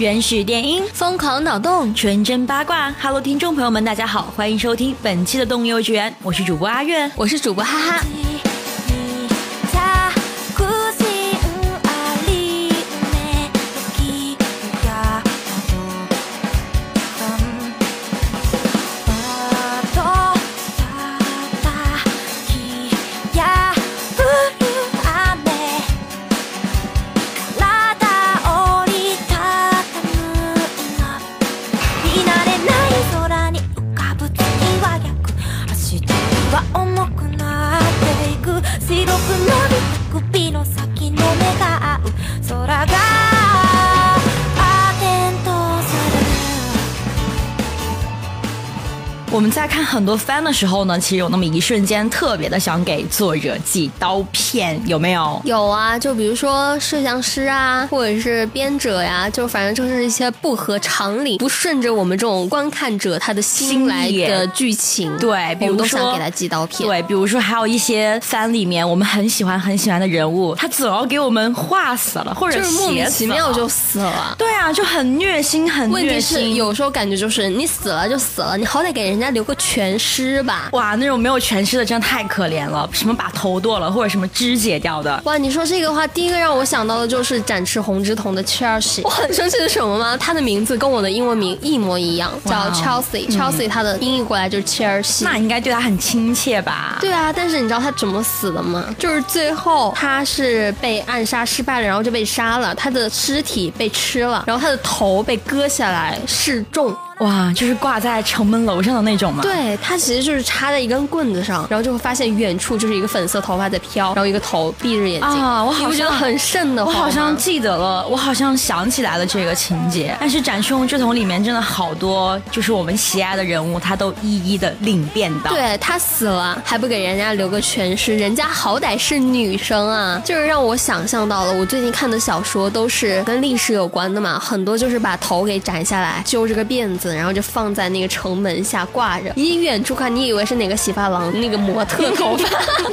原始电音，疯狂脑洞，纯真八卦。Hello，听众朋友们，大家好，欢迎收听本期的动物幼稚园，我是主播阿月，我是主播哈哈。我们在看很多番的时候呢，其实有那么一瞬间特别的想给作者寄刀片，有没有？有啊，就比如说摄像师啊，或者是编者呀，就反正就是一些不合常理、不顺着我们这种观看者他的心来的剧情。对，比如说给他寄刀片。对，比如说还有一些番里面我们很喜欢很喜欢的人物，他总要给我们画死了，或者就是莫名其妙就死了。对啊，就很虐心，很虐心。有时候感觉就是你死了就死了，你好歹给人家。留个全尸吧！哇，那种没有全尸的真的太可怜了。什么把头剁了，或者什么肢解掉的。哇，你说这个话，第一个让我想到的就是展翅红之瞳的 Chelsea。我很生气的是什么吗？他的名字跟我的英文名一模一样，叫 Chelsea。Chelsea 他的音译过来就是切尔西。那应该对他很亲切吧？对啊，但是你知道他怎么死的吗？就是最后他是被暗杀失败了，然后就被杀了，他的尸体被吃了，然后他的头被割下来示众。哇，就是挂在城门楼上的那种吗？对，它其实就是插在一根棍子上，然后就会发现远处就是一个粉色头发在飘，然后一个头闭着眼睛啊，我好像很瘆的，我好像记得了，我好像想起来了这个情节。但是《斩凶之瞳》里面真的好多，就是我们喜爱的人物，他都一一的领便当。对他死了还不给人家留个全尸，人家好歹是女生啊，就是让我想象到了。我最近看的小说都是跟历史有关的嘛，很多就是把头给斩下来，揪着个辫子。然后就放在那个城门下挂着，你远处看，你以为是哪个洗发廊那个模特头发，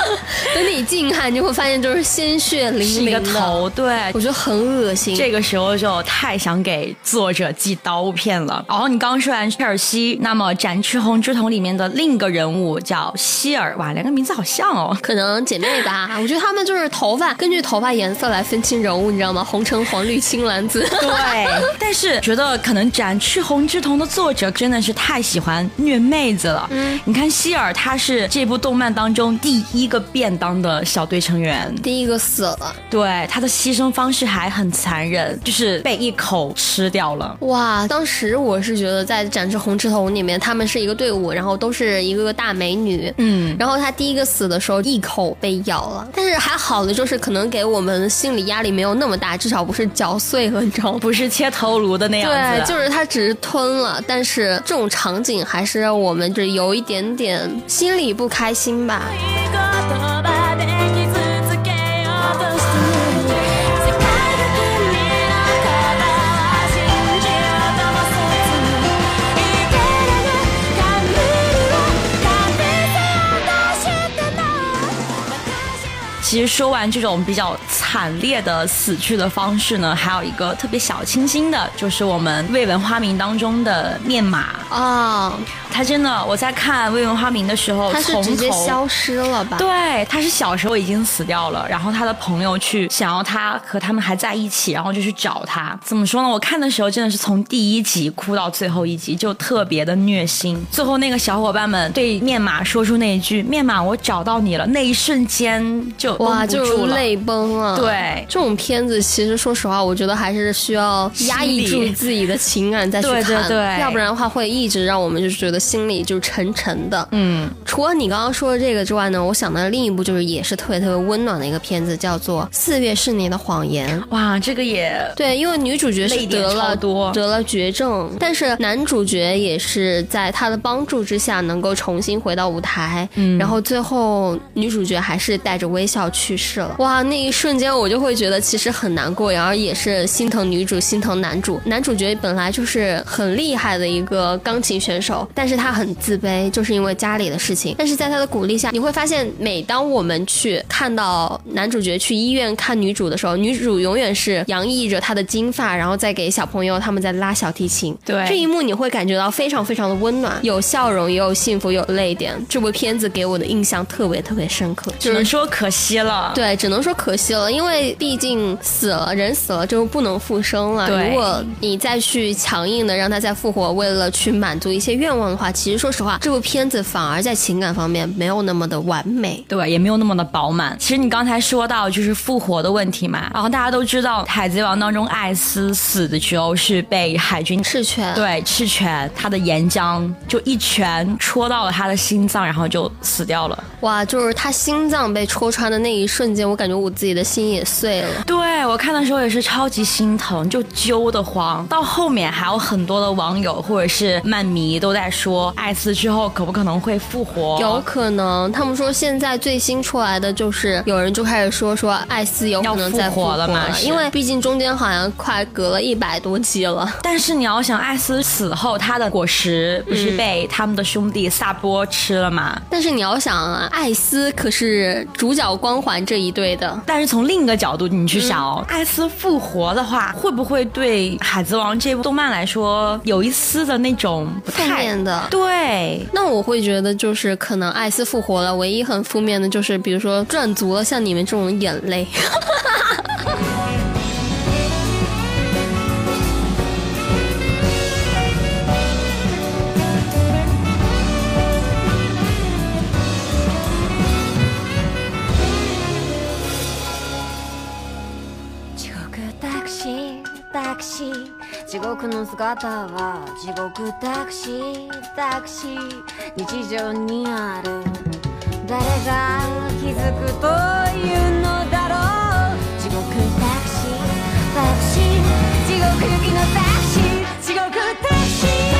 等你近看，你就会发现就是鲜血淋淋的头，对我觉得很恶心。这个时候就太想给作者寄刀片了。然后你刚刚说完切尔西，那么《展翅红之瞳》里面的另一个人物叫希尔，哇，两个名字好像哦，可能姐妹吧。我觉得他们就是头发，根据头发颜色来分清人物，你知道吗？红橙黄绿青蓝紫。对，但是觉得可能《展翅红之瞳》的作者真的是太喜欢虐妹子了。嗯，你看希尔，他是这部动漫当中第一个便当的小队成员，第一个死了。对，他的牺牲方式还很残忍，就是被一口吃掉了。哇，当时我是觉得在《展翅红之瞳》里面，他们是一个队伍，然后都是一个个大美女。嗯，然后他第一个死的时候一口被咬了，但是还好的就是可能给我们心理压力没有那么大，至少不是嚼碎了，你知道吗？不是切头颅的那样子。对，就是他只是吞了。但是这种场景还是让我们这有一点点心里不开心吧。其实说完这种比较惨烈的死去的方式呢，还有一个特别小清新的，就是我们未闻花名当中的面马啊。他真的，我在看《未闻花名》的时候，他是直接消失了吧？对，他是小时候已经死掉了，然后他的朋友去想要他和他们还在一起，然后就去找他。怎么说呢？我看的时候真的是从第一集哭到最后一集，就特别的虐心。最后那个小伙伴们对面马说出那一句“面马，我找到你了”，那一瞬间就哇，就泪崩了。对，这种片子其实说实话，我觉得还是需要压抑住自己的情感再去看，对对对，要不然的话会一直让我们就是觉得心里就沉沉的。嗯，除了你刚刚说的这个之外呢，我想到另一部就是也是特别特别温暖的一个片子，叫做《四月是你的谎言》。哇，这个也对，因为女主角是得了得了绝症，但是男主角也是在他的帮助之下能够重新回到舞台。嗯，然后最后女主角还是带着微笑去世了。哇，那一瞬间我就会觉得其实很难过，然后也是心疼女主，心疼男主。男主角本来就是很厉害的一个钢琴选手，但是他很自卑，就是因为家里的事情。但是在他的鼓励下，你会发现，每当我们去看到男主角去医院看女主的时候，女主永远是洋溢着她的金发，然后再给小朋友他们在拉小提琴。对，这一幕你会感觉到非常非常的温暖，有笑容，也有幸福，有泪点。这部片子给我的印象特别特别深刻，只能说可惜了。对，只能说可惜了，因为毕竟死了人死了就不能复生了。如果你再去强硬的让他再复活，为了去满足一些愿望的话，其实说实话，这部片子反而在情感方面没有那么的完美，对，也没有那么的饱满。其实你刚才说到就是复活的问题嘛，然后大家都知道《海贼王》当中艾斯死的时候是被海军赤犬对赤犬他的岩浆就一拳戳到了他的心脏，然后就死掉了。哇，就是他心脏被戳穿的那一瞬间，我感觉我自己的心也碎了。对我看的时候也是超级心疼，就揪得慌。到后面还有很多的网友或者是漫迷都在说，艾斯之后可不可能会复活？有可能，他们说现在最新出来的就是有人就开始说说艾斯有可能再复活了嘛？因为毕竟中间好像快隔了一百多集了。但是你要想，艾斯死后他的果实不是被他们的兄弟萨波吃了吗？但是你要想啊，艾斯可是主角光环这一队的。但是从另一个角度你去想哦，艾斯复活的话，会不会对海贼王这部动漫来说有一丝的那种负面的？对，那我会觉得就是可能艾斯复活了，唯一很负面的就是比如说赚足了像你们这种眼泪。地獄の姿は地獄タクシータクシー日常にある。誰が気づくというのだろう。地獄タクシータクシー地獄行きのタクシー地獄タクシー。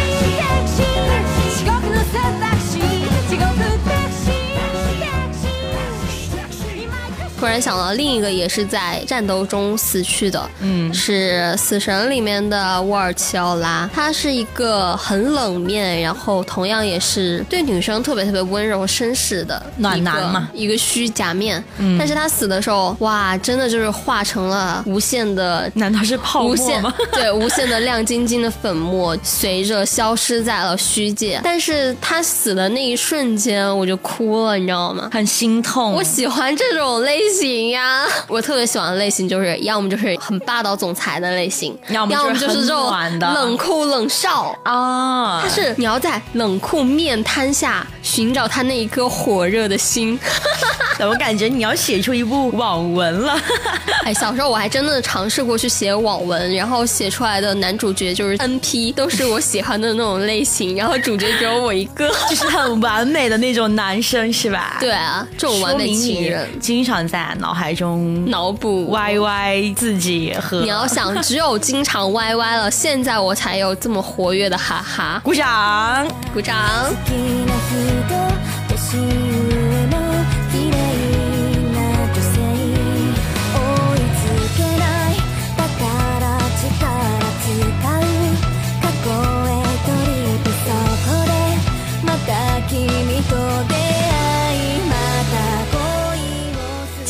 突然想到另一个也是在战斗中死去的，嗯，是死神里面的沃尔奇奥拉，他是一个很冷面，然后同样也是对女生特别特别温柔绅士的暖男嘛，一个虚假面，嗯，但是他死的时候，哇，真的就是化成了无限的，难道是泡沫吗？对，无限的亮晶晶的粉末，随着消失在了虚界。但是他死的那一瞬间，我就哭了，你知道吗？很心痛。我喜欢这种类。型呀，我特别喜欢的类型就是要么就是很霸道总裁的类型，要么就是这种冷酷冷少啊。他是你要在冷酷面瘫下寻找他那一颗火热的心。怎么感觉你要写出一部网文了？哎，小时候我还真的尝试过去写网文，然后写出来的男主角就是 N P，都是我喜欢的那种类型，然后主角只有我一个，就是很完美的那种男生，是吧？对啊，这种完美情人经常在。脑海中脑补歪歪自己和你要想，只有经常歪歪了，现在我才有这么活跃的哈哈。鼓掌，鼓掌。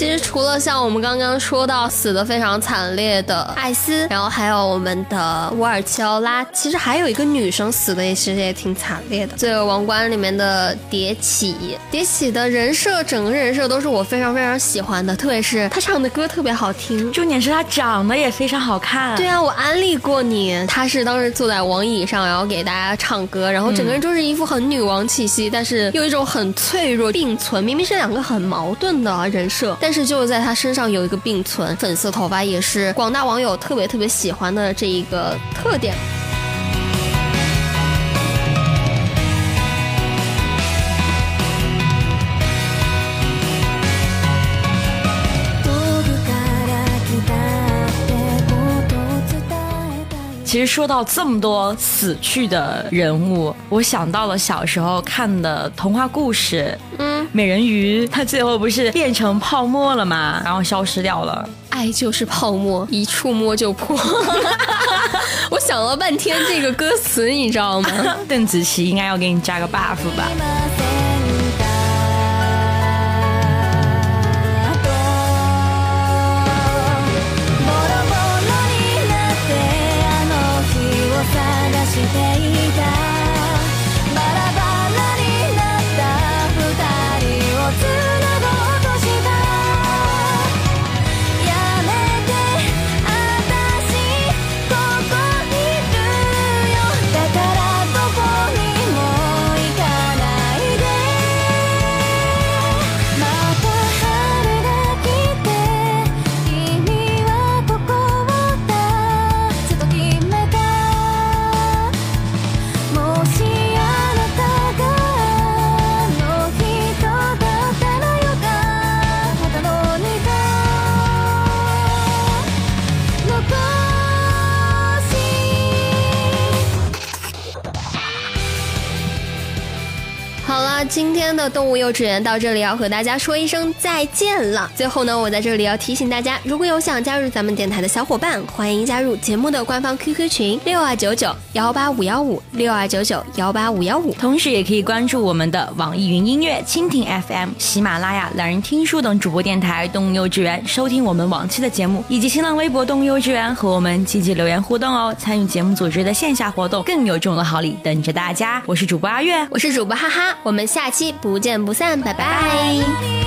其实除了像我们刚刚说到死的非常惨烈的艾斯，然后还有我们的沃尔齐奥拉，其实还有一个女生死的也其实也挺惨烈的，《罪恶王冠》里面的蝶起。蝶起的人设，整个人设都是我非常非常喜欢的，特别是她唱的歌特别好听，重点是她长得也非常好看。对啊，我安利过你，她是当时坐在王椅上，然后给大家唱歌，然后整个人就是一副很女王气息，但是又一种很脆弱并存，明明是两个很矛盾的人设，但是就是在他身上有一个并存，粉色头发也是广大网友特别特别喜欢的这一个特点。其实说到这么多死去的人物，我想到了小时候看的童话故事，嗯，美人鱼，它最后不是变成泡沫了吗？然后消失掉了。爱就是泡沫，一触摸就破。我想了半天这个歌词，你知道吗？邓紫棋应该要给你加个 buff 吧。好了今天的动物幼稚园到这里要和大家说一声再见了。最后呢，我在这里要提醒大家，如果有想加入咱们电台的小伙伴，欢迎加入节目的官方 QQ 群六二九九幺八五幺五六二九九幺八五幺五，同时也可以关注我们的网易云音乐、蜻蜓 FM、喜马拉雅、懒人听书等主播电台动物幼稚园，收听我们往期的节目，以及新浪微博动物幼稚园和我们积极留言互动哦。参与节目组织的线下活动，更有众多好礼等着大家。我是主播阿月，我是主播哈哈，我们下。期不见不散，拜拜。